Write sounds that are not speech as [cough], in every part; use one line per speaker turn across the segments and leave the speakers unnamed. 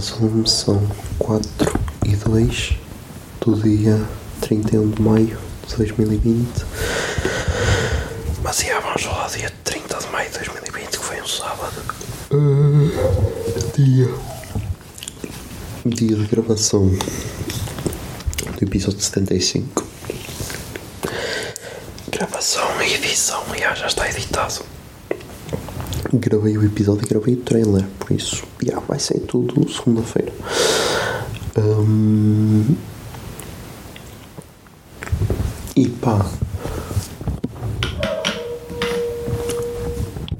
Zoom, são 4 e 2 do dia 31 de maio de 2020. Mas já vamos lá, dia 30 de maio de 2020, que foi um sábado. dia. Dia de gravação do episódio 75. Gravação e edição, já, já está editado. Gravei o episódio e gravei o trailer, por isso já, vai sair tudo segunda-feira. Hum, E pá.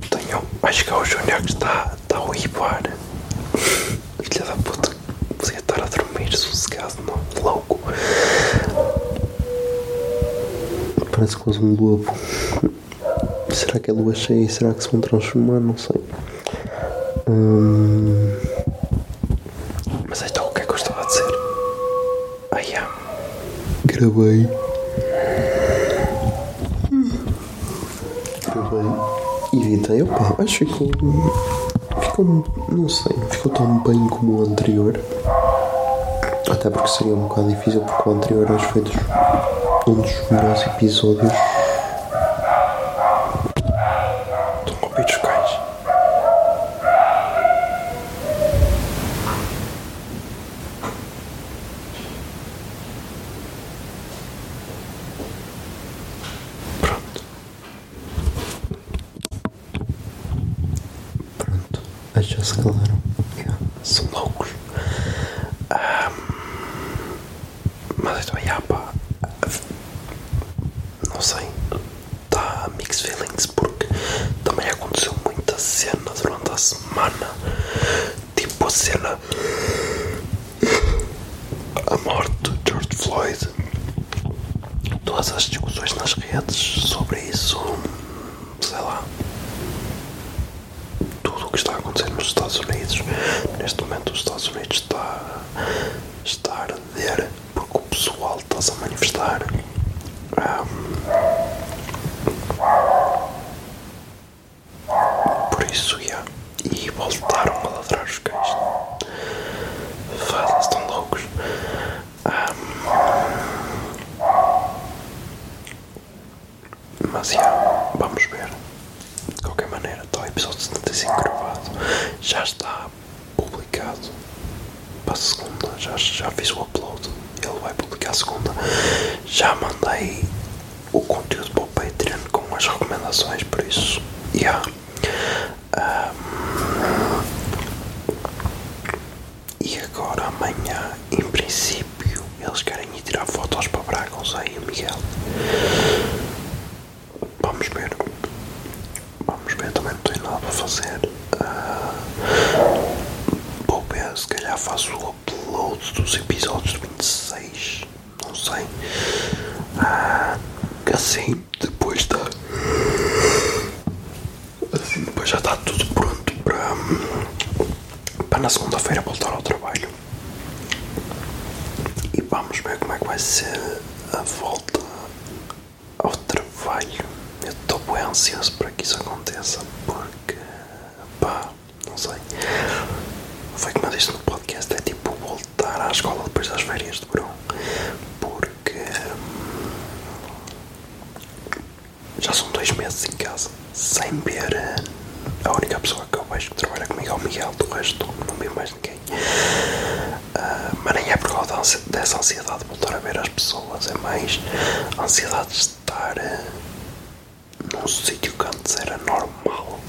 Tenho. Acho que é o Júnior que está, está a uivar. Filha da puta. Podia estar a dormir sossegado, não? Louco. Parece quase um lobo. Será que é lua cheia? Será que se vão transformar? Não sei. Hum, Mas então o que é que eu estava a dizer? Ah, já. Gravei. Gravei. E editei. Opa, acho que ficou. Ficou. Não sei. Ficou tão bem como o anterior. Até porque seria um bocado difícil, porque o anterior acho que foi dos, um dos melhores episódios. Estão com os cães. Pronto. Que já se. Yeah. São loucos. Ahm, mas então, yeah, pá. Não sei. Tá mixed feelings porque também aconteceu muita cena durante a semana. Tipo a cena. A morte do George Floyd. Todas as discussões nas redes sobre isso. Sei lá. Que está a acontecer nos Estados Unidos. Neste momento, os Estados Unidos está, está a arder porque o pessoal está-se a manifestar. Por isso, já. E voltaram a ladrar os cães. Fadas estão loucos. Mas, já. Vamos ver. Qualquer maneira, está o episódio 75 gravado. Já está publicado. Para a segunda. Já, já fiz o upload. Ele vai publicar a segunda. Já mandei o conteúdo para o Patreon com as recomendações. Por isso, já. E agora amanhã, em princípio, eles querem ir tirar fotos para Braga, o Zé e o Miguel. Vamos ver. Vamos ver, também não nada para fazer. Ah, vou ver, se calhar faço o upload dos episódios do 26. Não sei. Que assim, depois está. Assim, depois já está tudo pronto para. para na segunda-feira voltar ao trabalho. E vamos ver como é que vai ser a volta ao trabalho. Eu estou bem ansioso para que isso aconteça porque, pá, não sei. Foi como eu disse no podcast: é tipo voltar à escola depois das férias de verão. Porque hum, já são dois meses em casa sem ver eh, A única pessoa que eu vejo que trabalha comigo é o Miguel, do resto não vi mais ninguém. Ah, mas nem é por causa dessa ansiedade de voltar a ver as pessoas, é mais a ansiedade de estar ah, num sítio que antes era normal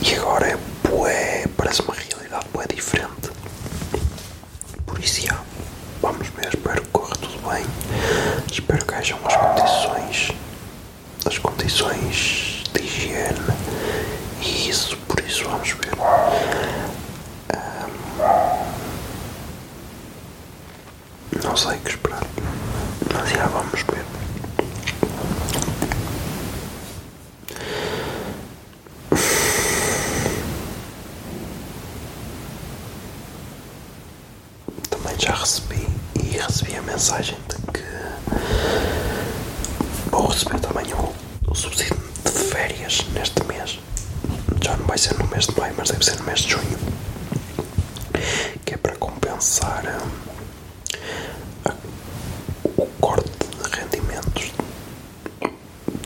e agora é bué, parece uma realidade bué diferente. Vamos ver, espero que corra tudo bem, espero que hajam as condições, as condições de higiene. E isso vamos ver. Não sei o que esperar. Mas já vamos ver. Também já recebi e recebi a mensagem de que vou receber também o, o subsídio de férias neste mês. Já não vai ser no mês de maio, mas deve ser no mês de junho. Que é para compensar hum, o corte de rendimentos.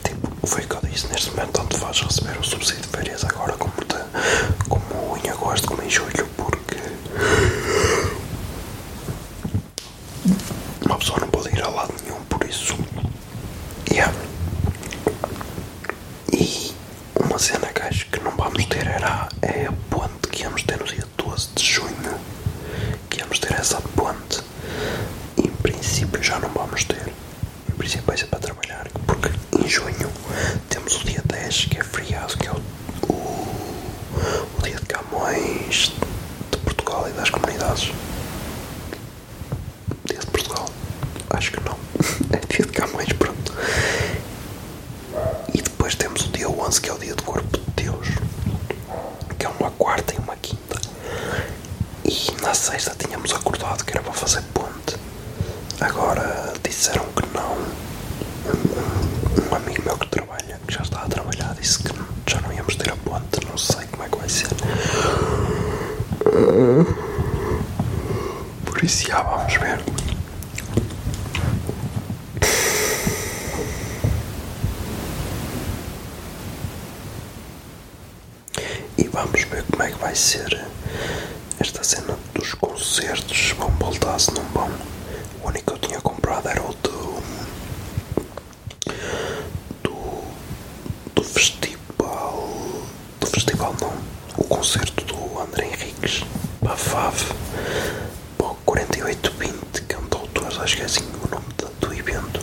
Tipo, foi o que eu disse, neste momento tanto faz receber o subsídio de férias agora como, de, como em agosto, como em julho, porque uma pessoa não pode ir a lado nenhum, por isso. Yeah. E uma cena que acho que não vamos ter era é a ponte que íamos ter no dia 12 de junho. Que íamos ter essa ponte. E, em princípio já não vamos ter. Em princípio vai ser para trabalhar. Porque em junho temos o dia 10 que é feriado, que é o, o, o dia de Camões de Portugal e das comunidades. Dia de Portugal? Acho que não. [laughs] É dia de Camões, pronto. E depois temos o dia 11, que é o dia do Corpo de Deus, que é uma quarta e uma quinta. E na sexta tínhamos acordado que era para fazer ponte. Agora disseram que não. Um, amigo meu que trabalha, que já está a trabalhar, disse que já não íamos ter a ponte. Não sei como é que vai ser. Por isso já vamos ver. E vamos ver como é que vai ser esta cena concertos. Se vão voltar, se não vão. O único que eu tinha comprado era o do. do. do festival. do festival não. O concerto do André Henriques. O 4820 cantautores, acho que é assim o nome do, do evento.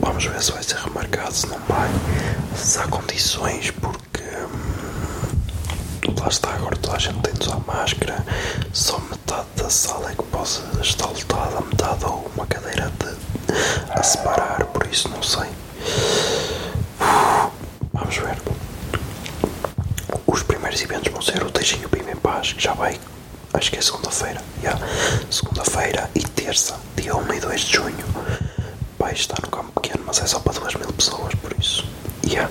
Vamos ver se vai ser remarcado, se não vai. Se há condições, porque lá está, agora toda a gente tem de usar máscara. Só metade da sala é que possa estar lotada, metade ou uma cadeira de, a separar, por isso não sei. Vamos ver. Os primeiros eventos vão ser o Deixem o Pima em Paz, que já vai, acho que é segunda-feira. Yeah. Segunda-feira e terça, dia 1 e 2 de junho. Vai estar no campo pequeno, mas é só para 2 mil pessoas, por isso. Yeah.